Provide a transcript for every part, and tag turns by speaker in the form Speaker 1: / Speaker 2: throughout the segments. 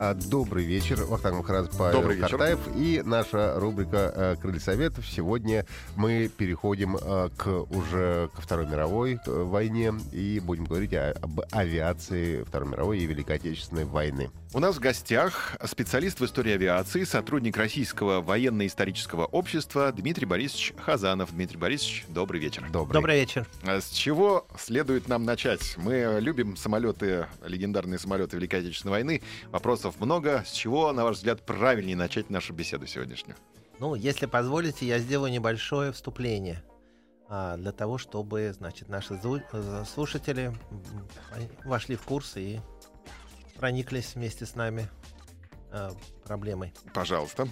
Speaker 1: А, Добрый вечер, Вахтанг Махарадзе,
Speaker 2: Добрый
Speaker 1: Павел
Speaker 2: вечер.
Speaker 1: Картаев и наша рубрика э, «Крылья Советов». Сегодня мы переходим э, к уже ко Второй мировой э, войне и будем говорить о- об авиации Второй мировой и Великой Отечественной войны.
Speaker 2: У нас в гостях специалист в истории авиации, сотрудник Российского военно-исторического общества Дмитрий Борисович Хазанов. Дмитрий Борисович, добрый вечер.
Speaker 1: Добрый.
Speaker 3: Добрый вечер.
Speaker 2: А С чего следует нам начать? Мы любим самолеты, легендарные самолеты Великой Отечественной войны. Вопросов много. С чего, на ваш взгляд, правильнее начать нашу беседу сегодняшнюю?
Speaker 3: Ну, если позволите, я сделаю небольшое вступление а, для того, чтобы, значит, наши э, слушатели вошли в курс и прониклись вместе с нами а, проблемой.
Speaker 2: Пожалуйста.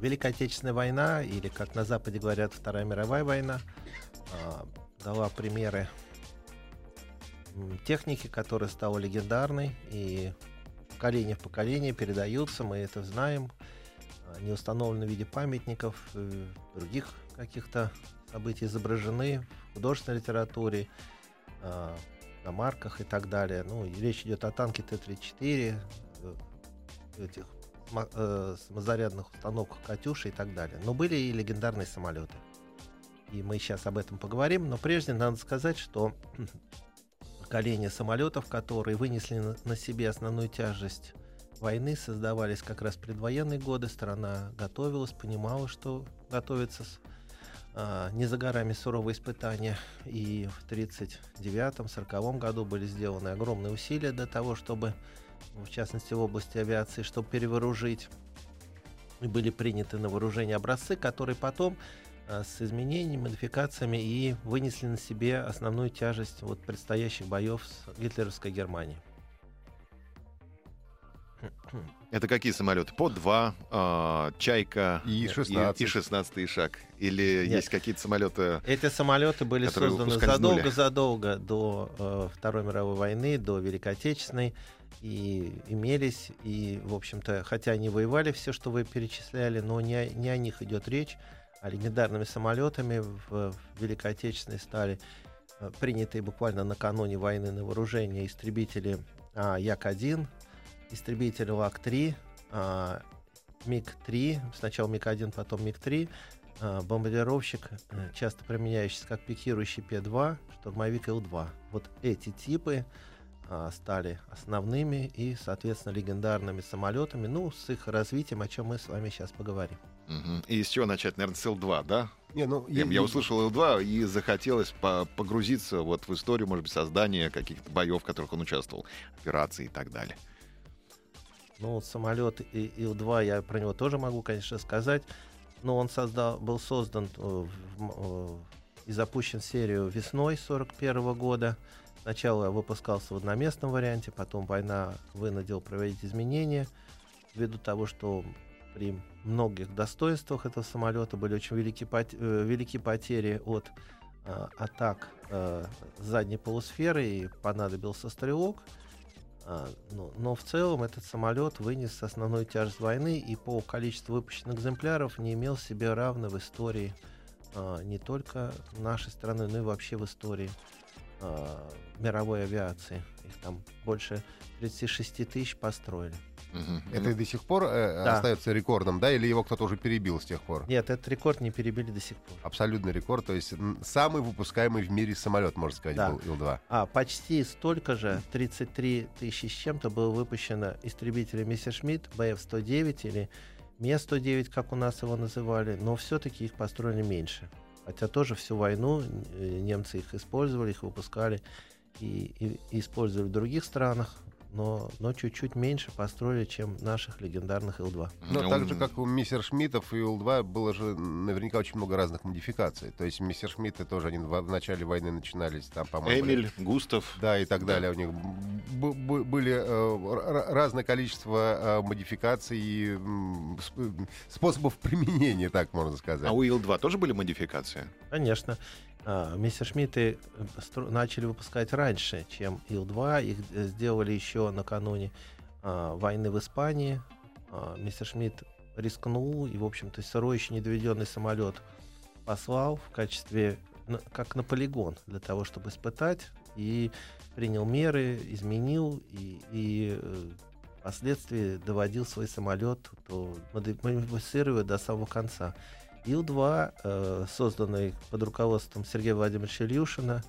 Speaker 3: Великая Отечественная война, или, как на Западе говорят, Вторая мировая война, а, дала примеры техники, которая стала легендарной, и поколение в поколение передаются, мы это знаем, а, не установлены в виде памятников, э, других каких-то событий изображены в художественной литературе, а, на марках и так далее. Ну, и речь идет о танке Т-34, э, этих э, самозарядных установках «Катюша» и так далее. Но были и легендарные самолеты. И мы сейчас об этом поговорим. Но прежде надо сказать, что поколение самолетов, которые вынесли на, себе основную тяжесть войны, создавались как раз предвоенные годы. Страна готовилась, понимала, что готовится не за горами суровые испытания. И в 1939-1940 году были сделаны огромные усилия для того, чтобы в частности в области авиации, чтобы перевооружить. И были приняты на вооружение образцы, которые потом а, с изменениями, модификациями и вынесли на себе основную тяжесть вот предстоящих боев с гитлеровской Германией.
Speaker 2: Это какие самолеты? По два, а, Чайка
Speaker 1: И-16.
Speaker 2: и, 16 шаг. Или
Speaker 3: Нет.
Speaker 2: есть какие-то самолеты?
Speaker 3: Эти самолеты были созданы задолго-задолго до э, Второй мировой войны, до Великой Отечественной, и имелись, и, в общем-то, хотя они воевали все, что вы перечисляли, но не, о- не о них идет речь, а легендарными самолетами в, в Великой Отечественной стали э, принятые буквально накануне войны на вооружение истребители а, Як-1, истребители ЛАК-3, а, МиГ-3, сначала МиГ-1, потом МиГ-3, а, бомбардировщик, э, часто применяющийся как пикирующий П-2, штурмовик Ил-2. Вот эти типы а, стали основными и, соответственно, легендарными самолетами, ну, с их развитием, о чем мы с вами сейчас поговорим.
Speaker 2: Мгм. И с чего начать? Наверное, с Ил-2, да?
Speaker 1: Не, ну,
Speaker 2: Я, я услышал Ил-2 и захотелось по- погрузиться вот в историю, может быть, создания каких-то боев, в которых он участвовал, операций и так далее.
Speaker 3: Ну, самолет И- Ил-2, я про него тоже могу, конечно, сказать. Но он создал, был создан э, э, и запущен в серию весной 41 года. Сначала выпускался в одноместном варианте, потом война вынудила проводить изменения ввиду того, что при многих достоинствах этого самолета были очень велики, пот- э, потери от э, атак э, задней полусферы и понадобился стрелок. А, но, но в целом этот самолет вынес основную тяжесть войны и по количеству выпущенных экземпляров не имел себе равной в истории а, не только нашей страны, но и вообще в истории а, мировой авиации. Их там больше 36 тысяч построили.
Speaker 2: Мгм.
Speaker 1: Это и до сих пор э,
Speaker 3: Да.
Speaker 1: остается рекордом, да? Или его кто-то уже перебил с тех пор?
Speaker 3: Нет, этот рекорд не перебили до сих пор.
Speaker 1: Абсолютный рекорд, то есть самый выпускаемый в мире самолет, можно сказать,
Speaker 3: Да.
Speaker 1: был Ил-2.
Speaker 3: А почти столько же, 33 тысячи с чем-то, было выпущено истребителей Мессершмитт БФ-109 или Ме-109, как у нас его называли, но все-таки их построили меньше. Хотя тоже всю войну э, немцы их использовали, их выпускали и, и- и использовали в других странах. Но, но чуть-чуть меньше построили, чем наших легендарных Ил-2.
Speaker 1: Но
Speaker 2: Ну,
Speaker 1: так же, как у мистер Шмидтов и Ил-2, было же наверняка очень много разных модификаций. То есть мистер Шмидты тоже они в, в начале войны начинались, там, по-моему...
Speaker 2: Эмиль, Густав.
Speaker 1: Да, и так далее. У них б- б- были э, разное количество э, модификаций и сп- способов применения, так можно сказать.
Speaker 2: А у Ил-2 тоже были модификации?
Speaker 3: Конечно. А, Мессершмитты э, начали выпускать раньше, чем Ил-2. Их э, сделали еще накануне а, войны в Испании. А, Мессершмитт рискнул и, в общем-то, сырой еще не доведенный самолет послал в качестве, как на полигон, для того, чтобы испытать. И принял меры, изменил и, и э, впоследствии доводил свой самолет до моди- модифицирования до самого конца. Ил-2, э, созданный под руководством Сергея Владимировича Ильюшина,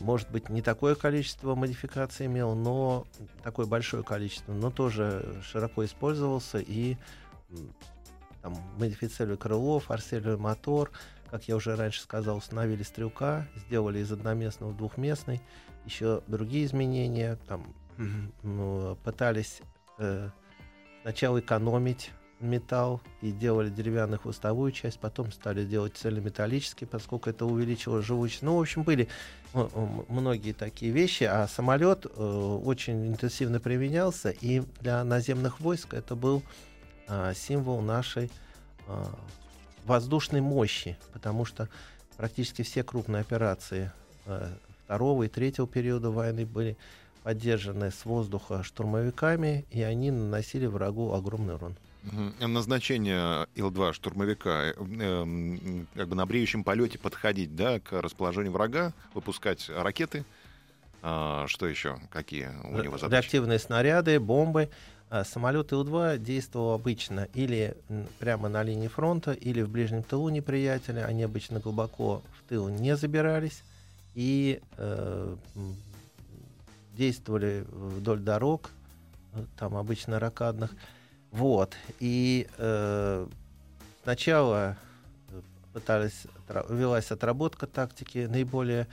Speaker 3: может быть, не такое количество модификаций имел, но такое большое количество, но тоже широко использовался и там, модифицировали крыло, форсировали мотор, как я уже раньше сказал, установили стрелка, сделали из одноместного двухместный, еще другие изменения, там ну, пытались э, сначала экономить металл и делали деревянную хвостовую часть, потом стали делать цельнометаллический, поскольку это увеличило живучесть. Ну, в общем, были многие такие вещи, а самолет э, очень интенсивно применялся, и для наземных войск это был а, символ нашей а, воздушной мощи, потому что практически все крупные операции э, второго и третьего периода войны были поддержаны с воздуха штурмовиками, и они наносили врагу огромный урон.
Speaker 2: Назначение Ил-2 штурмовика э, эм, как бы на бреющем полете подходить да, к расположению врага, выпускать ракеты. А, что еще? Какие у него задачи?
Speaker 3: Реактивные снаряды, бомбы. А Самолет Ил-2 действовал обычно или прямо на линии фронта, или в ближнем тылу неприятеля. Они обычно глубоко в тыл не забирались и э, действовали вдоль дорог, э, там обычно ракадных. Вот. И э, сначала э, пытались, велась отработка тактики наиболее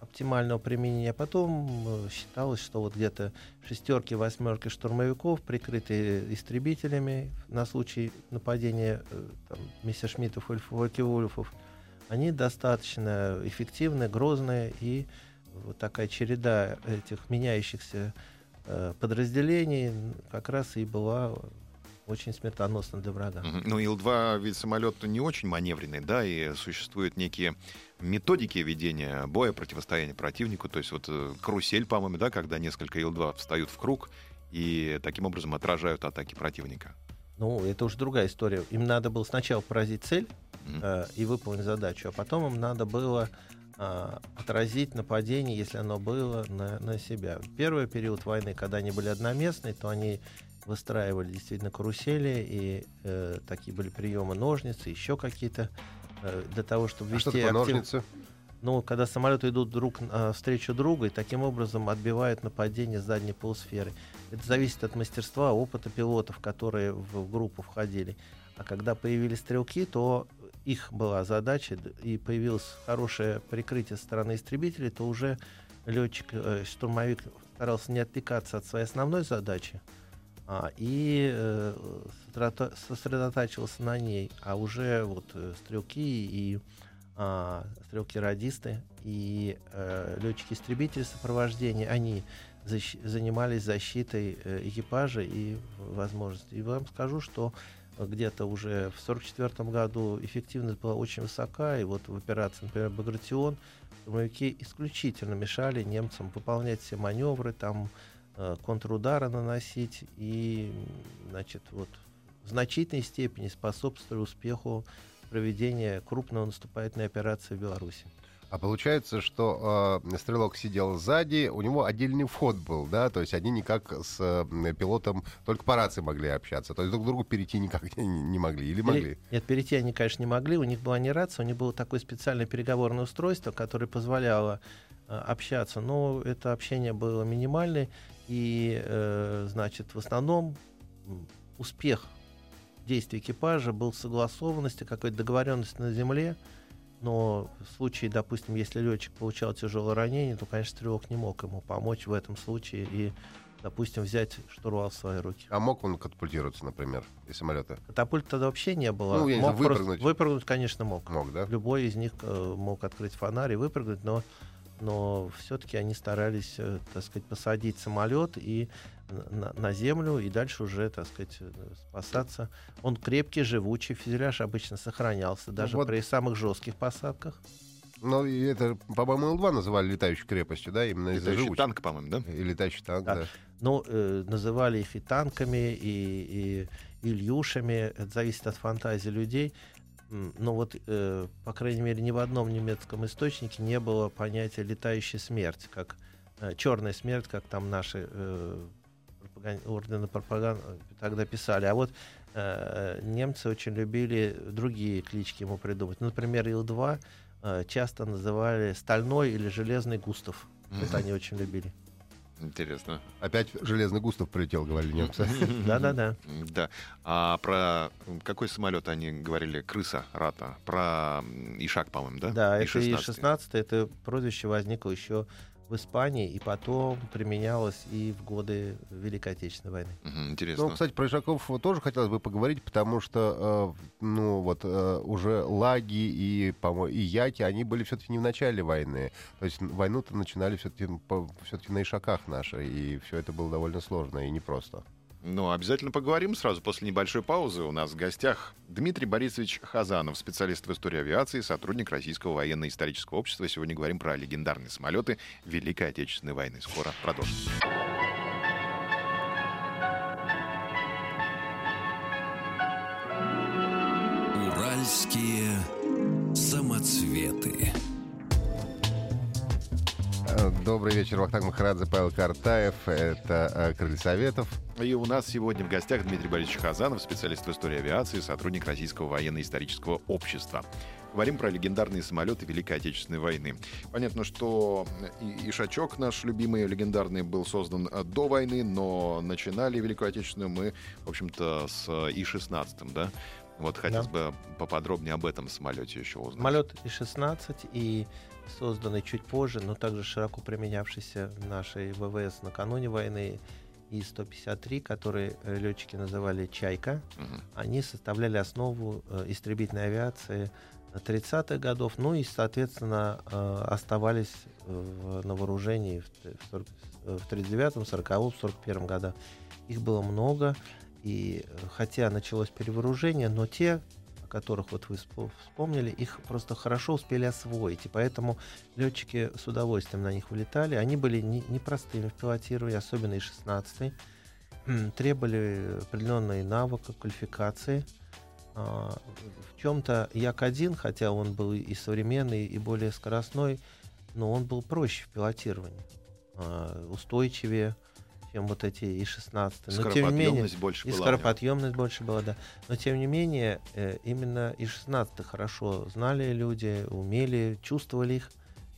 Speaker 3: оптимального применения. Потом э, считалось, что вот где-то шестерки, восьмерки штурмовиков, прикрытые истребителями на случай нападения э, там, Мессершмиттов или Фолькевульфов, они достаточно эффективны, грозные, и вот такая череда этих меняющихся э, подразделений как раз и была очень смертоносна для врага.
Speaker 2: Ну, Ил-2 ведь самолет не очень маневренный, да, и существуют некие методики ведения боя, противостояния противнику. То есть вот э, карусель, по-моему, да, когда несколько Ил-2 встают в круг и таким образом отражают атаки противника.
Speaker 3: Ну, это уже другая история. Им надо было сначала поразить цель
Speaker 2: Мгм.
Speaker 3: э, и выполнить задачу, а потом им надо было а, отразить нападение, если оно было, на, на себя. Первый период войны, когда они были одноместные, то они выстраивали действительно карусели, и э, такие были приемы ножницы, еще какие-то, э, для того, чтобы
Speaker 1: А
Speaker 3: вести
Speaker 1: что такое
Speaker 3: актив-
Speaker 1: ножницы?
Speaker 3: ну, когда самолеты идут друг а, встречу друга и таким образом отбивают нападение с задней полусферы. Это зависит от мастерства, опыта пилотов, которые в, в группу входили. А когда появились стрелки, то их была задача, и появилось хорошее прикрытие со стороны истребителей, то уже летчик, э, штурмовик старался не отвлекаться от своей основной задачи, а, и э, сосредотачивался на ней, а уже вот э, стрелки и а, стрелки-радисты и э, летчики-истребители сопровождения, они защ- занимались защитой э, экипажа и возможностей. И вам скажу, что где-то уже в 1944 году эффективность была очень высока, и вот в операции, например, «Багратион» штурмовики исключительно мешали немцам выполнять все маневры, там контрудары наносить и, значит, вот в значительной степени способствовали успеху проведения крупного наступательной операции в Беларуси.
Speaker 1: А получается, что э, стрелок сидел сзади, у него отдельный вход был, да, то есть они никак с э, пилотом только по рации могли общаться, то есть друг к другу перейти никак не, не могли или могли?
Speaker 3: Нет, перейти они, конечно, не могли. У них была не рация, у них было такое специальное переговорное устройство, которое позволяло э, общаться. Но это общение было минимальное. И, э, значит, в основном успех действий экипажа был согласованности, какой-то договоренности на земле. Но в случае, допустим, если летчик получал тяжелое ранение, то, конечно, стрелок не мог ему помочь в этом случае и допустим, взять штурвал в свои руки.
Speaker 1: А мог он катапультироваться, например, из самолета?
Speaker 3: Катапульт тогда вообще не было.
Speaker 1: Ну, я не
Speaker 3: мог
Speaker 1: знаю,
Speaker 3: просто-
Speaker 1: выпрыгнуть.
Speaker 3: выпрыгнуть, конечно, мог.
Speaker 1: Мог, да?
Speaker 3: Любой из них э, мог открыть фонарь и выпрыгнуть, но, но все-таки они старались, э, так сказать, посадить самолет и на, на землю и дальше уже, так сказать, э, спасаться. Он крепкий, живучий, фюзеляж обычно сохранялся, даже
Speaker 1: вот-
Speaker 3: при самых жестких посадках.
Speaker 1: Ну, и это, по-моему, Ил-2 называли летающей крепостью, да, именно из-за
Speaker 2: Летающий танк, по-моему, да?
Speaker 1: И летающий танк,
Speaker 3: Да.
Speaker 1: да.
Speaker 3: Ну, э, называли их и танками, и, и Ильюшами. Это зависит от фантазии людей. Но вот, э, по крайней мере, ни в одном немецком источнике не было понятия летающая смерть, как черная смерть, как там наши э, пропаган- ордены пропаганды тогда писали. А вот э, немцы очень любили другие клички ему придумать. Например, Ил-2 э, часто называли стальной или железный Густав. Это они очень любили.
Speaker 2: Интересно.
Speaker 1: Опять Железный Густав прилетел, говорили немцы.
Speaker 3: Да-да-да.
Speaker 2: Да. А про какой самолет они говорили? Крыса, Рата. Про Ишак, по-моему, да?
Speaker 3: Да, это
Speaker 2: И-16.
Speaker 3: И-16, это прозвище возникло еще в Испании, и потом применялось и в годы Великой Отечественной войны.
Speaker 2: Мгм, Интересно.
Speaker 1: Ну, кстати, про Ишаков тоже хотелось бы поговорить, потому что, э, ну, вот э, уже лаги и, по и яки, они были все-таки не в начале войны. То есть войну-то начинали все-таки все-таки на Ишаках наши, и все это было довольно сложно и непросто.
Speaker 2: Ну, обязательно поговорим сразу после небольшой паузы. У нас в гостях Дмитрий Борисович Хазанов, специалист в истории авиации, сотрудник Российского военно-исторического общества. Сегодня говорим про легендарные самолеты Великой Отечественной войны. Скоро продолжим.
Speaker 4: Уральские самоцветы.
Speaker 1: Э, Добрый вечер, Вахтанг Махарадзе, Павел Картаев. Это э, Крылья Советов.
Speaker 2: И у нас сегодня в гостях Дмитрий Борисович Хазанов, специалист в истории авиации, сотрудник Российского военно-исторического общества. Говорим про легендарные самолеты Великой Отечественной войны. Понятно, что и Ишачок наш любимый, легендарный, был создан э, до войны, но начинали Великую Отечественную мы, в общем-то, с И-16, да? Вот хотелось бы поподробнее об этом самолете еще узнать.
Speaker 3: Самолет И-16 и созданный чуть позже, но также широко применявшийся нашей ВВС накануне войны И-153, который э, летчики называли «Чайка»,
Speaker 2: Мгм.
Speaker 3: они составляли основу э, истребительной авиации 30-х годов, ну и, соответственно, э, оставались в- на вооружении в в 40 э, в 39-м, 40-м, 41-м годах. Их было много, и хотя началось перевооружение, но те, которых вот вы спо- вспомнили, их просто хорошо успели освоить, и поэтому летчики с удовольствием на них вылетали. Они были не- непростыми в пилотировании, особенно и 16 требовали определенной навыка, квалификации. А, В чем-то Як-1, хотя он был и современный, и более скоростной, но он был проще в пилотировании, а, устойчивее, чем вот эти И-16. Но тем не менее,
Speaker 2: больше
Speaker 3: и
Speaker 2: была.
Speaker 3: скороподъемность больше была, да. Но тем не менее, э, именно И-16 хорошо знали люди, умели, чувствовали их,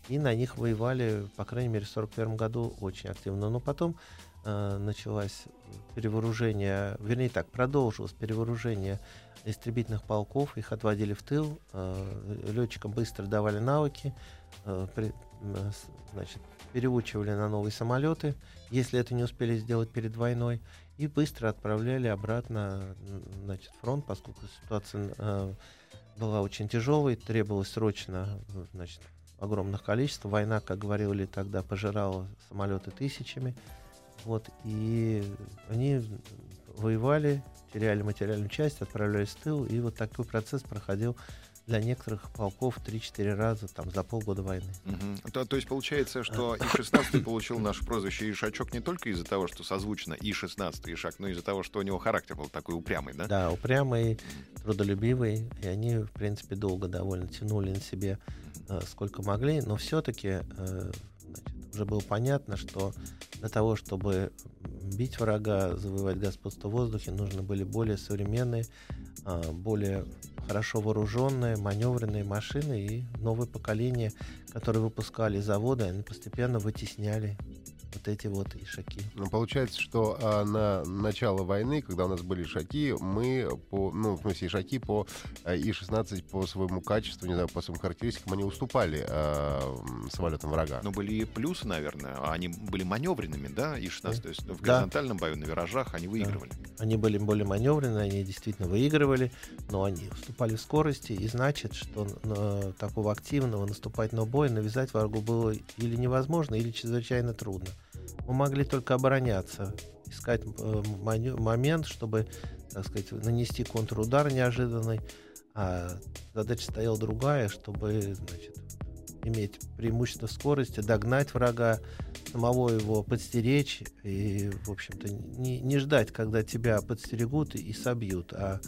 Speaker 3: и на них воевали, по крайней мере, в 1941 году очень активно. Но потом э, началось перевооружение, вернее так, продолжилось перевооружение истребительных полков, их отводили в тыл, э, летчикам быстро давали навыки, э, при- с- значит, переучивали на новые самолеты, если это не успели сделать перед войной, и быстро отправляли обратно значит, фронт, поскольку ситуация э, была очень тяжелой, требовалось срочно э, значит, огромных количеств. Война, как говорили тогда, пожирала самолеты тысячами. Вот, и они воевали, теряли материальную часть, отправлялись в тыл, и вот такой процесс проходил для некоторых полков 3-4 раза там, за полгода войны.
Speaker 2: Мгм. То, то есть получается, что И-16 получил наше прозвище Ишачок не только из-за того, что созвучно И-16 Ишак, но из-за того, что у него характер был такой упрямый, да?
Speaker 3: Да, упрямый, трудолюбивый, и они, в принципе, долго довольно тянули на себе э, сколько могли, но все-таки уже было понятно, что для того, чтобы бить врага, завоевать господство в воздухе, нужны были более современные, э, более хорошо вооруженные, маневренные машины и новое поколение, которые выпускали заводы, они постепенно вытесняли вот эти вот ишаки.
Speaker 1: Ну, получается, что а, на начало войны, когда у нас были ишаки, мы по, ну, в смысле, ишаки по а, И-16 по своему качеству, не знаю, по своим характеристикам, они уступали а, самолетам врага.
Speaker 2: Но были и плюсы, наверное. Они были маневренными, да, И-16. То есть в
Speaker 3: Да.
Speaker 2: горизонтальном бою на виражах они выигрывали.
Speaker 3: Они были более маневренные, они действительно выигрывали, но они уступали в скорости, и значит, что на такого активного наступательного боя навязать врагу было или невозможно, или чрезвычайно трудно. Мы могли только обороняться, искать э, момент, чтобы, так сказать, нанести контрудар неожиданный, а задача стояла другая, чтобы, значит, иметь преимущество скорости, догнать врага, самого его подстеречь и, в общем-то, не, не ждать, когда тебя подстерегут и, собьют, а,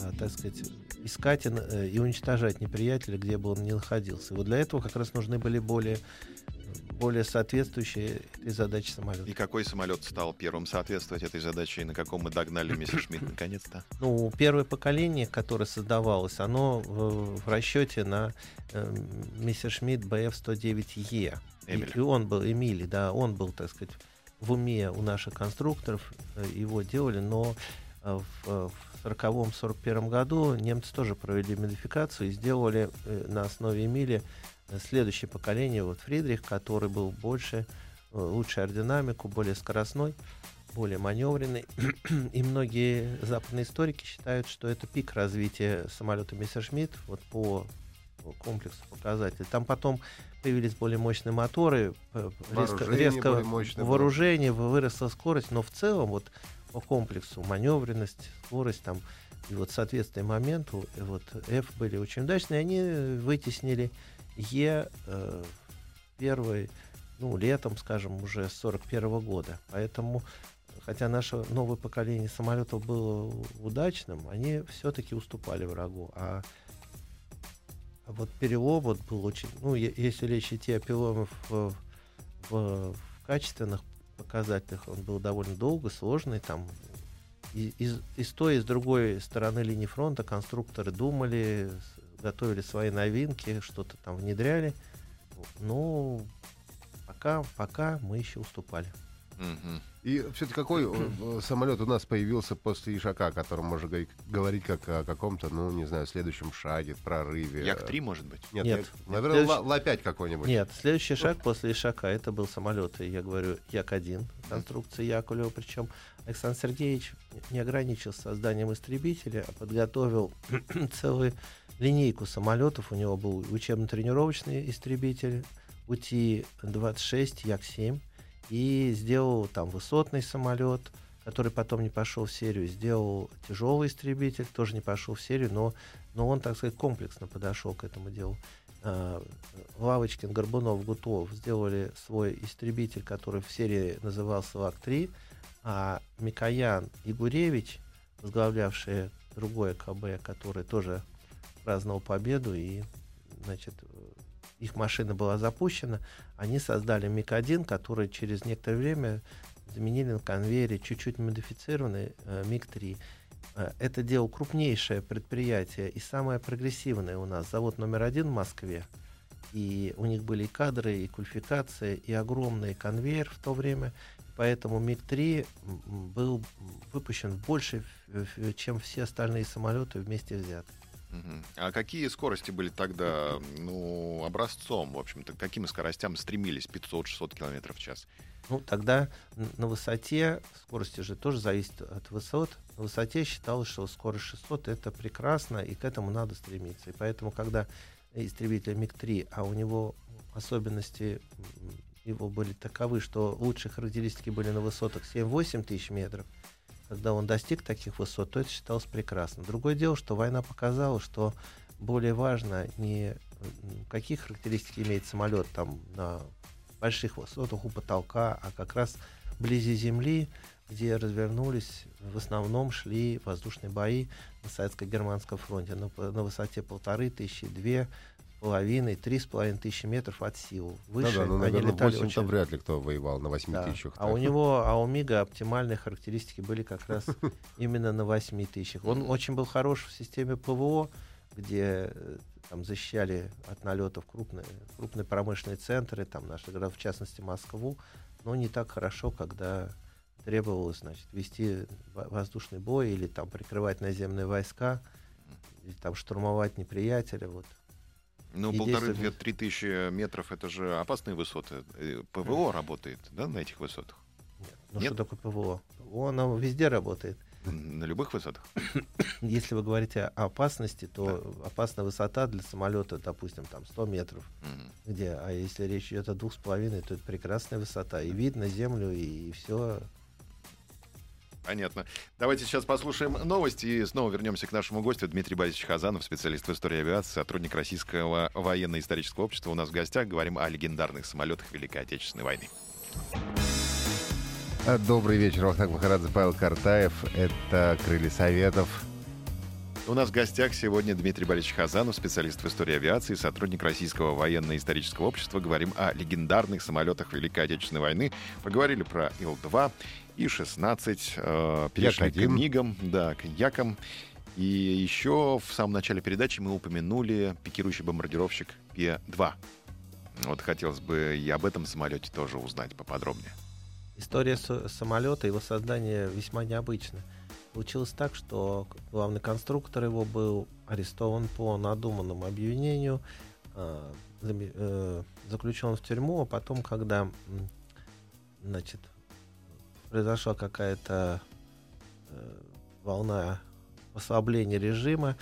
Speaker 3: а, так сказать, искать и, э, и уничтожать неприятеля, где бы он ни находился. И вот для этого как раз нужны были более, более соответствующие этой задаче самолеты.
Speaker 2: И какой самолет стал первым соответствовать этой задаче, и на каком мы догнали Мессершмитт наконец-то?
Speaker 3: Ну, первое поколение, которое создавалось, оно в, в расчете на э, Мессершмитт BF-109E. И,
Speaker 2: Эмиль.
Speaker 3: и он был, Эмили, да, он был, так сказать, в уме у наших конструкторов, э, его делали, но э, в, в 40-41 году немцы тоже провели модификацию и сделали э, на основе Эмили э, следующее поколение, вот Фридрих, который был больше, э, лучше аэродинамику, более скоростной, более маневренный. И многие западные историки считают, что это пик развития самолета Мессершмитт вот по комплексу показателей. Там потом появились более мощные моторы, п- резко, резко
Speaker 1: мощное было.
Speaker 3: вооружение, вы- выросла скорость, но в целом вот по комплексу маневренность, скорость там и вот соответствие моменту, и вот F были очень удачные, они вытеснили Е э, первый, ну, летом, скажем, уже 41 года. Поэтому, хотя наше новое поколение самолетов было удачным, они все-таки уступали врагу. А, вот перелом вот был очень... Ну, если речь идти о переломе в, в- в качественных показателях, он был довольно долго, сложный. Там и, и, и с той, и с другой стороны линии фронта конструкторы думали, готовили свои новинки, что-то там внедряли. Ну, пока, пока мы еще уступали.
Speaker 2: Мгм.
Speaker 1: И все-таки какой э, самолет у нас появился после Ишака, о котором можно говорить, говорить как о каком-то, ну, не знаю, следующем шаге, прорыве?
Speaker 2: Як-3, может быть?
Speaker 1: Нет,
Speaker 3: Нет.
Speaker 1: Як- наверное, Ла- Ла-5 какой-нибудь.
Speaker 3: Нет, следующий шаг после Ишака это был самолет, я говорю, Як-1, конструкция Яковлева. Причем Александр Сергеевич не ограничился созданием истребителя, а подготовил целую линейку самолетов. У него был учебно-тренировочный истребитель УТИ-26 Як-7 и сделал там высотный самолет, который потом не пошел в серию, сделал тяжелый истребитель, тоже не пошел в серию, но, но он, так сказать, комплексно подошел к этому делу. А, Лавочкин, Горбунов, Гутов сделали свой истребитель, который в серии назывался ЛАК-3, а Микоян и Гуревич, возглавлявшие другое КБ, который тоже праздновал победу, и, значит, их машина была запущена, они создали МиГ-1, который через некоторое время заменили на конвейере чуть-чуть модифицированный э, МиГ-3. Э, Это дело крупнейшее предприятие и самое прогрессивное у нас. Завод номер один в Москве. И у них были и кадры, и квалификация, и огромный конвейер в то время. Поэтому МиГ-3 м, был выпущен больше, чем все остальные самолеты вместе взятые.
Speaker 2: А какие скорости были тогда, ну, образцом, в общем-то? К каким скоростям стремились 500-600 километров в час?
Speaker 3: Ну, тогда на высоте, скорости же тоже зависит от высот, на высоте считалось, что скорость 600 это прекрасно, и к этому надо стремиться. И поэтому, когда истребитель МиГ-3, а у него особенности его были таковы, что лучшие характеристики были на высотах 7-8 тысяч метров, когда он достиг таких высот, то это считалось прекрасно. Другое дело, что война показала, что более важно не какие характеристики имеет самолет там на больших высотах у потолка, а как раз вблизи земли, где развернулись, в основном шли воздушные бои на советско-германском фронте на, на высоте полторы тысячи, две половиной, три с половиной тысячи метров от сил. Выше
Speaker 1: да, ну,
Speaker 3: они
Speaker 1: наверное,
Speaker 3: летали
Speaker 1: 8
Speaker 3: очень
Speaker 1: вряд ли кто воевал на 8
Speaker 3: да.
Speaker 1: тысячах.
Speaker 3: А у него, а у Мига оптимальные характеристики были как раз именно на 8 тысячах. Он очень был хорош в системе ПВО, где э, там защищали от налетов крупные, крупные промышленные центры, там наши города, в частности Москву. но не так хорошо, когда требовалось значит, вести воздушный бой или там прикрывать наземные войска, или там штурмовать неприятеля. Вот.
Speaker 2: Ну, полторы-две-три тысячи метров — это же опасные высоты. Э, ПВО работает, да, на этих высотах?
Speaker 3: Нет. Ну, Нет? что такое ПВО? ПВО, оно везде работает.
Speaker 2: На любых высотах?
Speaker 3: Если вы говорите о опасности, то да. опасная высота для самолета, допустим, там 100 метров. Угу. Где, а если речь идет о двух с половиной, то это прекрасная высота. И видно землю, и, и все
Speaker 2: Понятно. Давайте сейчас послушаем новости и снова вернемся к нашему гостю. Дмитрий Борисович Хазанов, специалист в истории авиации, сотрудник Российского военно-исторического общества. У нас в гостях говорим о легендарных самолетах Великой Отечественной войны.
Speaker 1: А, добрый вечер, Вахтанг Махарадзе, Павел Картаев. Это «Крылья Советов».
Speaker 2: У нас в гостях сегодня Дмитрий Борисович Хазанов, специалист в истории авиации, сотрудник Российского военно-исторического общества. Говорим о легендарных самолетах Великой Отечественной войны. Поговорили про Ил-2, И-16, э, перешли Як-1. к МИГам, да, к Якам. И еще в самом начале передачи мы упомянули пикирующий бомбардировщик П-2. Вот хотелось бы и об этом самолете тоже узнать поподробнее.
Speaker 3: История самолета, его создание весьма необычна. Получилось так, что главный конструктор его был арестован по надуманному обвинению, э, э, заключен в тюрьму, а потом, когда значит, произошла какая-то э, волна ослабления режима,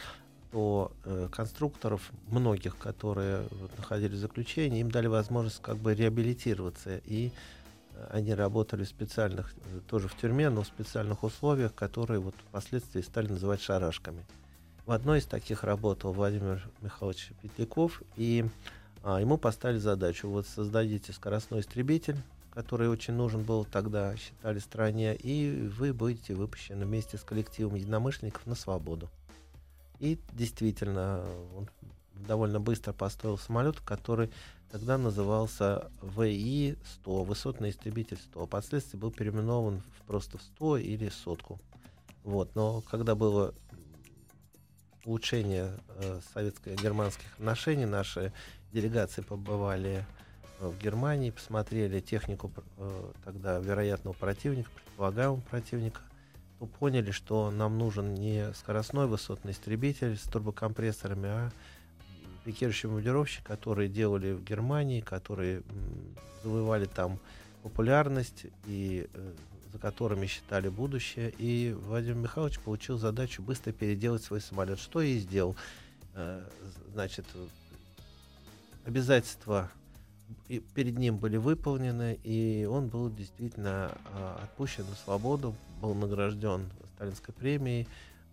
Speaker 3: то э, конструкторов, многих, которые вот, находились в заключении, им дали возможность как бы реабилитироваться и они работали в специальных, тоже в тюрьме, но в специальных условиях, которые вот впоследствии стали называть шарашками. В одной из таких работал Владимир Михайлович Петляков, и а, ему поставили задачу, вот создадите скоростной истребитель, который очень нужен был тогда, считали стране, и вы будете выпущены вместе с коллективом единомышленников на свободу. И действительно, он довольно быстро построил самолет, который тогда назывался ВИ-100, высотный истребитель 100. Впоследствии был переименован в просто в 100 или сотку. Вот. Но когда было улучшение э, советско-германских отношений, наши делегации побывали в Германии, посмотрели технику э, тогда вероятного противника, предполагаемого противника, то поняли, что нам нужен не скоростной высотный истребитель с турбокомпрессорами, а пикирующие бомбардировщики, которые делали в Германии, которые завоевали там популярность и э, за которыми считали будущее. И Владимир Михайлович получил задачу быстро переделать свой самолет, что и сделал. Э, значит, обязательства перед ним были выполнены, и он был действительно э, отпущен на свободу, был награжден Сталинской премией.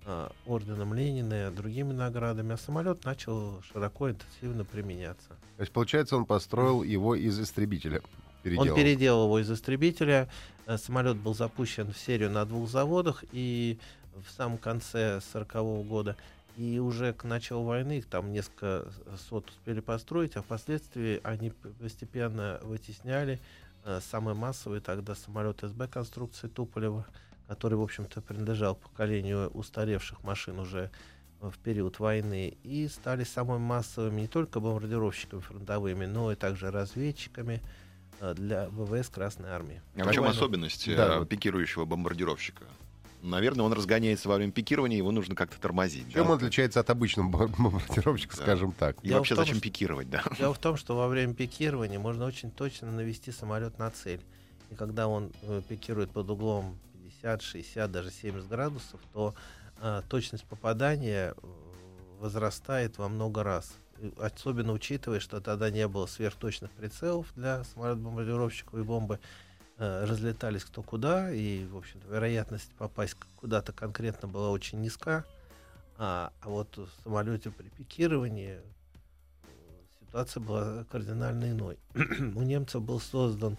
Speaker 3: А, орденом Ленина и другими наградами, а самолет начал широко интенсивно применяться.
Speaker 1: То есть, получается, он построил его из истребителя?
Speaker 3: Переделал. Он переделал его из истребителя. Э, самолет был запущен в серию на двух заводах, и в самом конце 40 года и уже к началу войны их там несколько сот успели построить, а впоследствии они постепенно вытесняли э, самый массовый тогда самолет СБ конструкции Туполева, который, в общем-то, принадлежал поколению устаревших машин уже в период войны, и стали самыми массовыми не только бомбардировщиками фронтовыми, но и также разведчиками э, для ВВС Красной Армии.
Speaker 2: А в чем особенность да, э, пикирующего бомбардировщика? Наверное, он разгоняется во время пикирования, его нужно как-то тормозить.
Speaker 1: Чем да? он отличается от обычного бомбардировщика, да. скажем так?
Speaker 2: И Дело вообще том, зачем пикировать, да?
Speaker 3: Дело в том, что во время пикирования можно очень точно навести самолет на цель. И когда он э, пикирует под углом 50, 60, даже 70 градусов, то э, точность попадания э, возрастает во много раз. Особенно учитывая, что тогда не было сверхточных прицелов для самолет-бомбардировщиков и бомбы разлетались кто куда, и, в общем-то, вероятность попасть куда-то конкретно была очень низка. А, а вот в самолете при пикировании э, ситуация была кардинально иной. У немцев был создан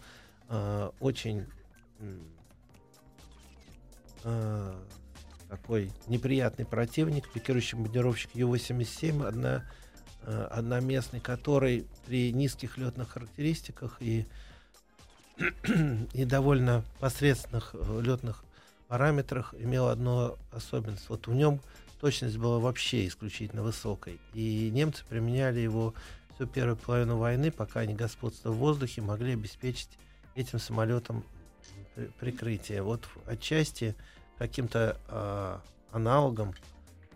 Speaker 3: э, очень э, такой неприятный противник, пикирующий бомбардировщик Ю-87, одна, э, одноместный, который при низких летных характеристиках и, и довольно посредственных э, летных параметрах имел одну особенность. Вот в нем точность была вообще исключительно высокой. И немцы применяли его всю первую половину войны, пока они господство в воздухе могли обеспечить этим самолетом прикрытие. Вот отчасти каким-то э, аналогом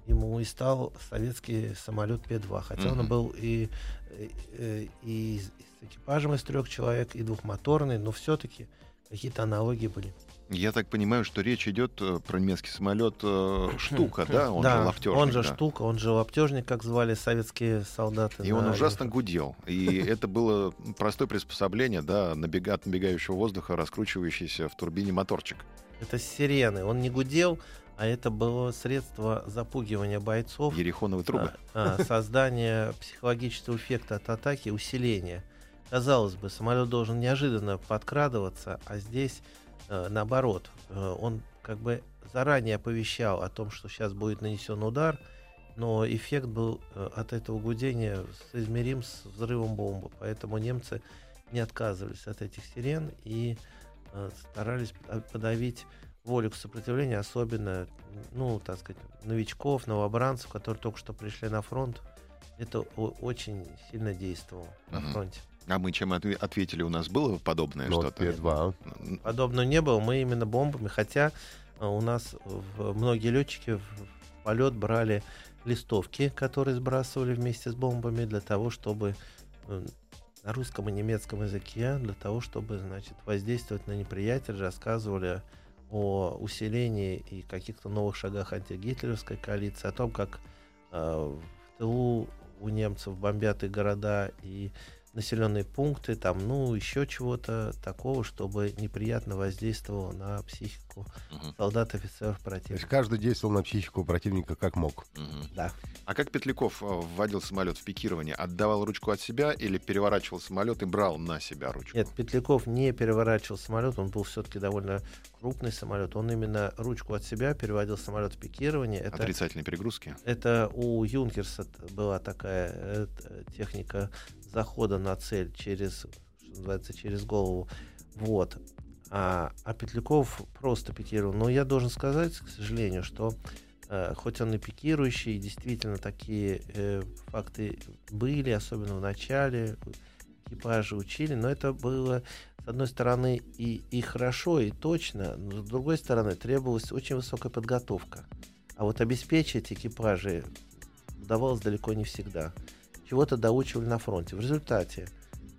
Speaker 3: ему и стал советский самолет П-2. Хотя mm-hmm. он был и, и, и с экипажем из трех человек, и двухмоторный, но все-таки какие-то аналогии были.
Speaker 2: Я так понимаю, что речь идет э, про немецкий самолет э, штука, да?
Speaker 3: Он да, же лаптежник. Он же да. штука, он же лаптежник, как звали советские солдаты.
Speaker 2: И он ужасно гудел. И это было простое приспособление, да, от набегающего воздуха, раскручивающийся в турбине моторчик.
Speaker 3: Это сирены. Он не гудел, а это было средство запугивания бойцов.
Speaker 2: Ерехоновые трубы.
Speaker 3: А, а, создание психологического эффекта от атаки, усиления. Казалось бы, самолет должен неожиданно подкрадываться, а здесь э, наоборот. Э, он как бы заранее оповещал о том, что сейчас будет нанесен удар, но эффект был э, от этого гудения соизмерим с взрывом бомбы. Поэтому немцы не отказывались от этих сирен и э, старались подавить волю к сопротивлению, особенно, ну, так сказать, новичков, новобранцев, которые только что пришли на фронт. Это очень сильно действовало uh-huh. на фронте.
Speaker 2: А мы чем ответили? У нас было подобное ну, что-то?
Speaker 1: 2
Speaker 3: Подобного не было. Мы именно бомбами, хотя э, у нас многие летчики в полет брали листовки, которые сбрасывали вместе с бомбами для того, чтобы э, на русском и немецком языке, для того, чтобы, значит, воздействовать на неприятеля, рассказывали о усилении и каких-то новых шагах антигитлеровской коалиции, о том, как э, в тылу у немцев бомбят и города, и населенные пункты, там, ну, еще чего-то такого, чтобы неприятно воздействовало на психику угу. солдат, офицеров противника. То есть
Speaker 1: каждый действовал на психику противника как мог.
Speaker 2: Угу. Да. А как Петляков э, вводил самолет в пикирование? Отдавал ручку от себя или переворачивал самолет и брал на себя ручку?
Speaker 3: Нет, Петляков не переворачивал самолет, он был все-таки довольно крупный самолет. Он именно ручку от себя переводил самолет в пикирование.
Speaker 2: Это, Отрицательные перегрузки?
Speaker 3: Это у Юнкерса была такая э, техника захода на цель через, что называется, через голову. Вот. А, а Петляков просто пикировал. Но я должен сказать, к сожалению, что э, хоть он и пикирующий, действительно такие э, факты были, особенно в начале, экипажи учили, но это было, с одной стороны, и, и хорошо, и точно, но с другой стороны, требовалась очень высокая подготовка. А вот обеспечить экипажи удавалось далеко не всегда чего-то доучивали на фронте. В результате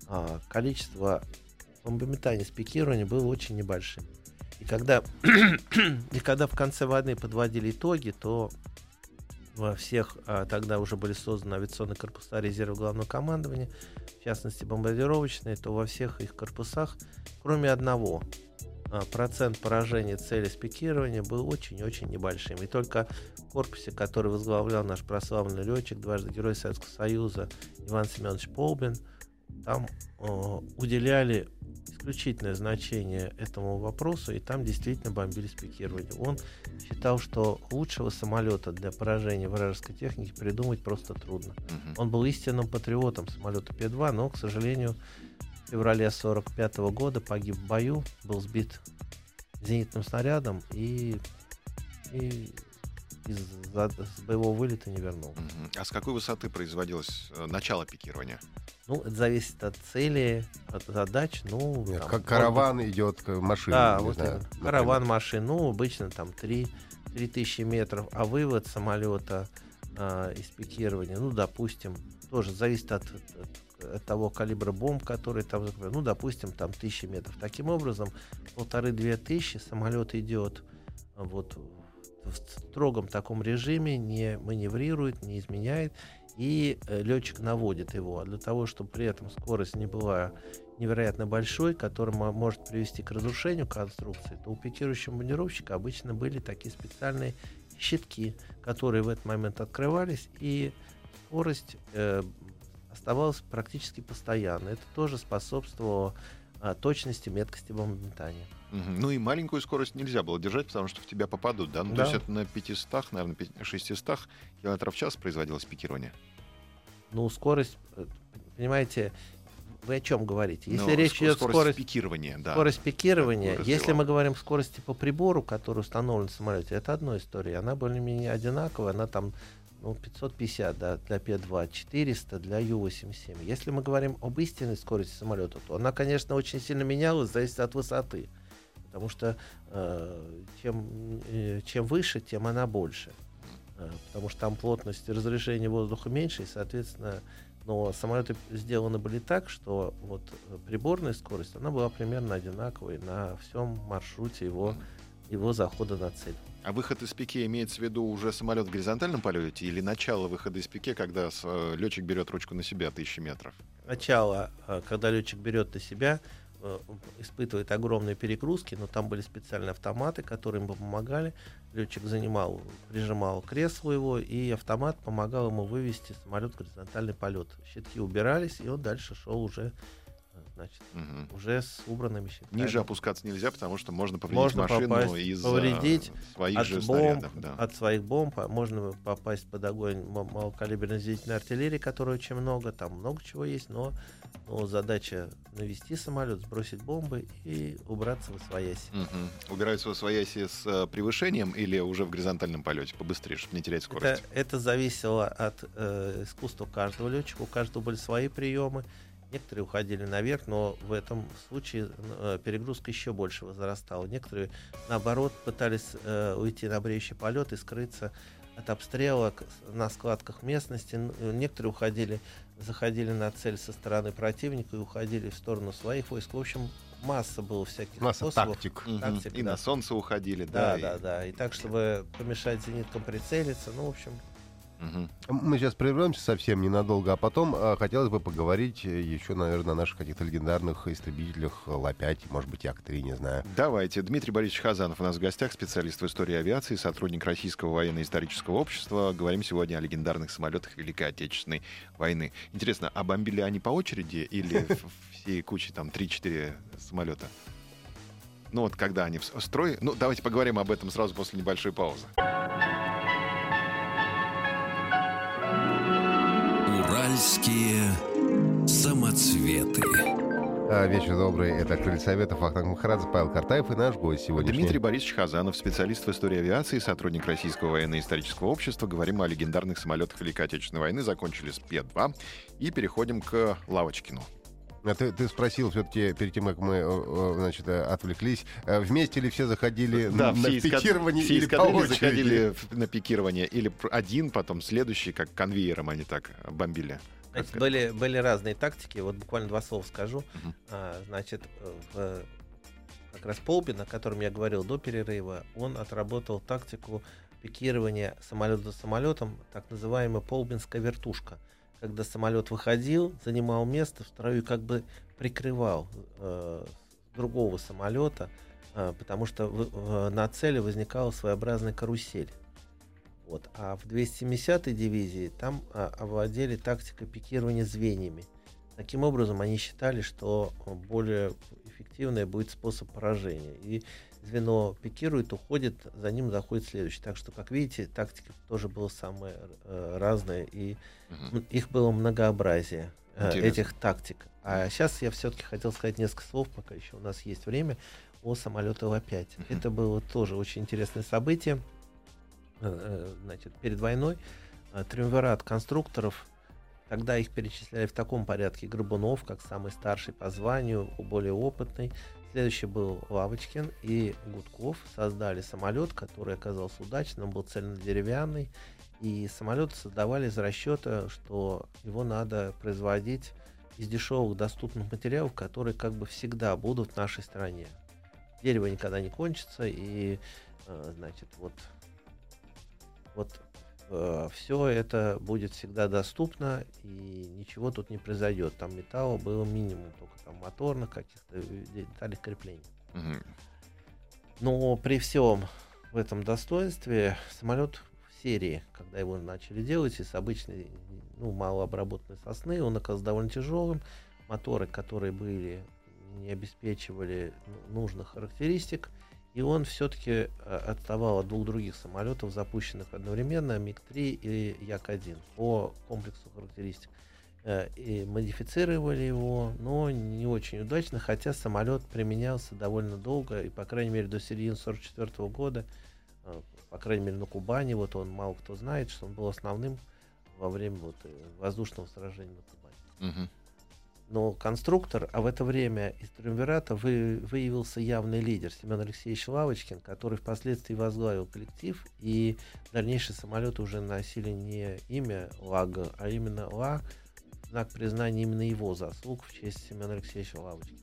Speaker 3: а, количество бомбометания с пикирования было очень небольшим. И когда, и когда в конце войны подводили итоги, то во всех а, тогда уже были созданы авиационные корпуса резерва главного командования, в частности бомбардировочные, то во всех их корпусах, кроме одного, а, процент поражения цели с пикирования был очень-очень небольшим. И только корпусе, который возглавлял наш прославленный летчик, дважды Герой Советского Союза Иван Семенович Полбин, там э, уделяли исключительное значение этому вопросу, и там действительно бомбили с пикирования. Он считал, что лучшего самолета для поражения вражеской техники придумать просто трудно. Uh-huh. Он был истинным патриотом самолета П-2, но, к сожалению, феврале 1945 года погиб в бою, был сбит зенитным снарядом и, и из с боевого вылета не вернул.
Speaker 2: А с какой высоты производилось э, начало пикирования?
Speaker 3: Ну, это зависит от цели, от задач. Ну,
Speaker 1: Нет, там, как караван быть, идет машина.
Speaker 3: Да, вот знаю, караван машин. Ну, обычно там 3, 3 тысячи метров, а вывод самолета а, из пикирования, ну, допустим, тоже зависит от, от от того калибра бомб, которые там, ну, допустим, там тысячи метров. Таким образом, полторы-две тысячи самолет идет вот в строгом таком режиме, не маневрирует, не изменяет, и э, летчик наводит его. А для того, чтобы при этом скорость не была невероятно большой, которая может привести к разрушению конструкции, то у пикирующего бомбардировщика обычно были такие специальные щитки, которые в этот момент открывались, и скорость э, оставалась практически постоянно. Это тоже способствовало а, точности, меткости бомбометания.
Speaker 2: Угу. Ну и маленькую скорость нельзя было держать, потому что в тебя попадут, да? Ну, да. То есть это на 500, наверное, 600 км в час производилось пикирование.
Speaker 3: Ну, скорость, э, понимаете, вы о чем говорите? Если ну, речь
Speaker 2: идет скорость, скорость пикирования, да.
Speaker 3: Скорость пикирования. Если мы говорим скорости по прибору, который установлен в самолете, это одна история. Она более-менее одинаковая, она там ну, 550 да, для П-2, 400 для Ю-87. Если мы говорим об истинной скорости самолета, то она, конечно, очень сильно менялась, зависит от высоты. Потому что э, чем, э, чем выше, тем она больше. Э, потому что там плотность и разрешение воздуха меньше, и, соответственно, но самолеты сделаны были так, что вот э, приборная скорость, она была примерно одинаковой на всем маршруте его, его захода на цель.
Speaker 2: А выход из пике имеется в виду уже самолет в горизонтальном полете или начало выхода из пике, когда э, летчик берет ручку на себя тысячи метров?
Speaker 3: Начало, э, когда летчик берет на себя, испытывает огромные перегрузки, но там были специальные автоматы, которые ему помогали. Летчик занимал, прижимал кресло его, и автомат помогал ему вывести самолет в горизонтальный полет. Щитки убирались, и он дальше шел уже значит, угу. уже с убранными щитками.
Speaker 2: Ниже опускаться нельзя, потому что можно повредить можно машину из
Speaker 3: повредить
Speaker 2: своих
Speaker 3: от
Speaker 2: же
Speaker 3: бомб,
Speaker 2: снарядов. Да.
Speaker 3: От своих бомб а можно попасть под огонь малокалиберной зенитной артиллерии, которой очень много, там много чего есть, но, но задача навести самолет, сбросить бомбы и убраться в освояси.
Speaker 2: Угу. Убираются в освояси с э, превышением или уже в горизонтальном полете побыстрее, чтобы не терять скорость?
Speaker 3: Это, это зависело от э, искусства каждого летчика, у каждого были свои приемы. Некоторые уходили наверх, но в этом случае э, перегрузка еще больше возрастала. Некоторые, наоборот, пытались э, уйти на бреющий полет и скрыться от обстрела на складках местности. Э, некоторые уходили, заходили на цель со стороны противника и уходили в сторону своих войск. В общем, масса было всяких
Speaker 1: масса
Speaker 3: способов.
Speaker 1: тактик.
Speaker 2: тактик и да. на солнце уходили,
Speaker 3: да.
Speaker 2: Да,
Speaker 3: и... да, да. И так, чтобы помешать зениткам прицелиться. Ну, в общем,
Speaker 1: мы сейчас прервемся совсем ненадолго, а потом а, хотелось бы поговорить э, еще, наверное, о наших каких-то легендарных истребителях Ла-5, может быть, Як-3, не знаю.
Speaker 2: Давайте. Дмитрий Борисович Хазанов у нас в гостях, специалист в истории авиации, сотрудник Российского военно-исторического общества. Говорим сегодня о легендарных самолетах Великой Отечественной войны. Интересно, а бомбили они по очереди или всей кучей там 3-4 самолета? Ну вот когда они в строй... Ну давайте поговорим об этом сразу после небольшой паузы.
Speaker 4: Уральские самоцветы.
Speaker 1: А, вечер добрый. Это Крылья Советов, Вахтанг Махарадзе, Павел Картаев и наш гость сегодня.
Speaker 2: Дмитрий Борисович Хазанов, специалист в истории авиации, сотрудник Российского военно-исторического общества. Говорим о легендарных самолетах Великой Отечественной войны. Закончили с П-2 и переходим к Лавочкину.
Speaker 1: А ты, ты спросил все-таки перед тем, как мы значит, отвлеклись, э, вместе ли все заходили
Speaker 2: да,
Speaker 1: на,
Speaker 2: все
Speaker 1: на пикирование
Speaker 2: все
Speaker 1: или по очереди?
Speaker 2: заходили на пикирование, или один, потом следующий, как конвейером они так бомбили?
Speaker 3: Знаете, были, были разные тактики. Вот буквально два слова скажу. Uh-huh. А, значит, в, как раз Полбин, о котором я говорил до перерыва, он отработал тактику пикирования самолета за самолетом, так называемая полбинская вертушка когда самолет выходил, занимал место в строю и как бы прикрывал э, другого самолета, э, потому что в, э, на цели возникала своеобразная карусель. Вот. А в 270-й дивизии там э, овладели тактикой пикирования звеньями. Таким образом, они считали, что более эффективный будет способ поражения. И звено пикирует, уходит, за ним заходит следующий. Так что, как видите, тактика тоже была самая э, разная, и угу. их было многообразие э, этих тактик. А сейчас я все-таки хотел сказать несколько слов, пока еще у нас есть время, о самолете Ла-5. Угу. Это было тоже очень интересное событие. Э, э, значит, перед войной э, триумвират конструкторов Тогда их перечисляли в таком порядке. Горбунов, как самый старший по званию, более опытный, Следующий был Лавочкин и Гудков создали самолет, который оказался удачным, был цельнодеревянный. И самолеты создавали из расчета, что его надо производить из дешевых доступных материалов, которые как бы всегда будут в нашей стране. Дерево никогда не кончится, и э, значит, вот, вот э, все это будет всегда доступно, и ничего тут не произойдет. Там металла было минимум, только там моторных каких-то деталей крепления. Угу. Но при всем в этом достоинстве самолет в серии, когда его начали делать из обычной, ну, малообработанной сосны, он оказался довольно тяжелым. Моторы, которые были, не обеспечивали ну, нужных характеристик. И он все-таки э, отставал от двух других самолетов, запущенных одновременно, МиГ-3 и Як-1 по комплексу характеристик. Э, и модифицировали его, но не очень удачно, хотя самолет применялся довольно долго, и, по крайней мере, до середины 1944 года э, по крайней мере, на Кубани, вот он мало кто знает, что он был основным во время вот, воздушного сражения на Кубани.
Speaker 2: Мгм.
Speaker 3: Но конструктор, а в это время из Триумвирата вы, выявился явный лидер Семен Алексеевич Лавочкин, который впоследствии возглавил коллектив, и дальнейшие самолеты уже носили не имя Лага, а именно Ла, знак признания именно его заслуг в честь Семена Алексеевича Лавочкина.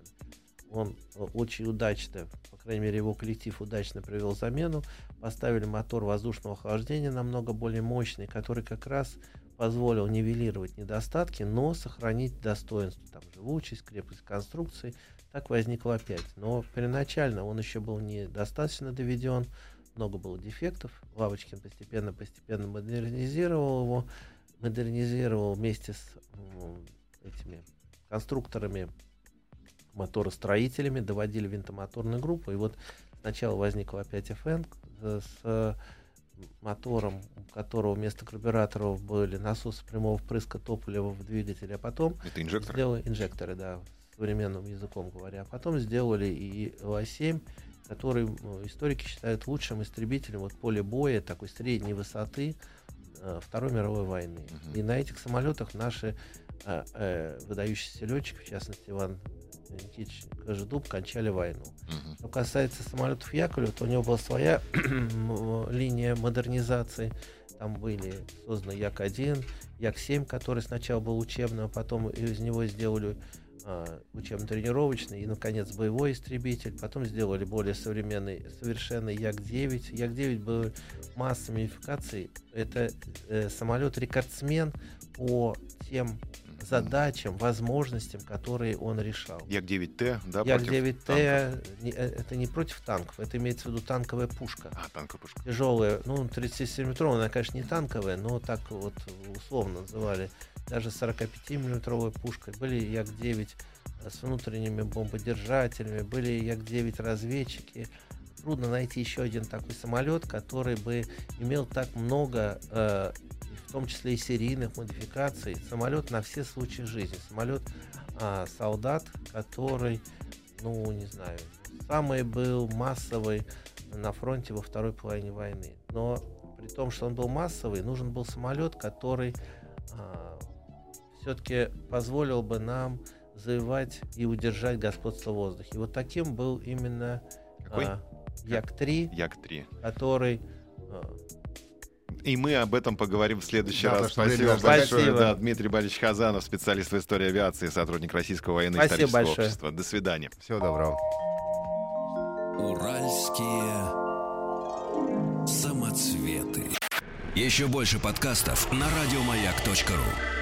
Speaker 3: Он э, очень удачно, по крайней мере, его коллектив удачно провел замену, поставили мотор воздушного охлаждения намного более мощный, который как раз позволил нивелировать недостатки, но сохранить достоинство, там, живучесть, крепость конструкции. Так возникло опять. Но первоначально он еще был недостаточно доведен, много было дефектов. Лавочкин постепенно-постепенно модернизировал его, модернизировал вместе с этими конструкторами, моторостроителями, доводили винтомоторную группу. И вот сначала возникла опять FN с, с мотором, у которого вместо карбюраторов были насосы прямого впрыска топлива в двигателе, а потом
Speaker 2: Это инжектор?
Speaker 3: сделали инжекторы, да, современным языком говоря. А потом сделали и Ла-7, который историки считают лучшим истребителем вот поле боя такой средней высоты э, Второй мировой войны.
Speaker 2: Мгм.
Speaker 3: И на этих самолетах наши э, э, выдающиеся летчики, в частности Иван Никитич Кожедуб, кончали войну.
Speaker 2: Мгм.
Speaker 3: Что касается самолетов Яковлева, то у него была своя м, линия модернизации. Там были созданы Як-1, Як-7, который сначала был учебным, а потом из него сделали а, учебно-тренировочный и, наконец, боевой истребитель. Потом сделали более современный, совершенный Як-9. Як-9 был массой модификаций. Это э, самолет-рекордсмен по тем задачам, возможностям, которые он решал.
Speaker 2: Як-9Т, да, против танков?
Speaker 3: Як-9Т не- э, это не против танков, это имеется в виду танковая пушка.
Speaker 2: А, танковая пушка.
Speaker 3: Тяжелая, ну, 37-метровая, она, конечно, не танковая, но так вот условно называли. Даже 45-миллиметровая пушка. Были Як-9 с внутренними бомбодержателями, были Як-9 разведчики. Трудно найти еще один такой самолет, который бы имел так много, э, в том числе и серийных модификаций. Самолет на все случаи жизни. Самолет а, солдат, который, ну, не знаю, самый был массовый на фронте во второй половине войны. Но при том, что он был массовый, нужен был самолет, который все-таки позволил бы нам завоевать и удержать господство в воздухе. И вот таким был именно
Speaker 2: Какой?
Speaker 3: а, Як-3,
Speaker 2: Як-3.
Speaker 3: который а,
Speaker 2: И мы об этом поговорим в следующий
Speaker 1: Да,
Speaker 2: раз. Спасибо большое.
Speaker 3: Спасибо.
Speaker 2: Да, Дмитрий Борисович Хазанов, специалист в истории авиации, сотрудник Российского военно-исторического общества. До свидания.
Speaker 1: Всего доброго.
Speaker 4: Уральские самоцветы. Еще больше подкастов на радиомаяк.ру.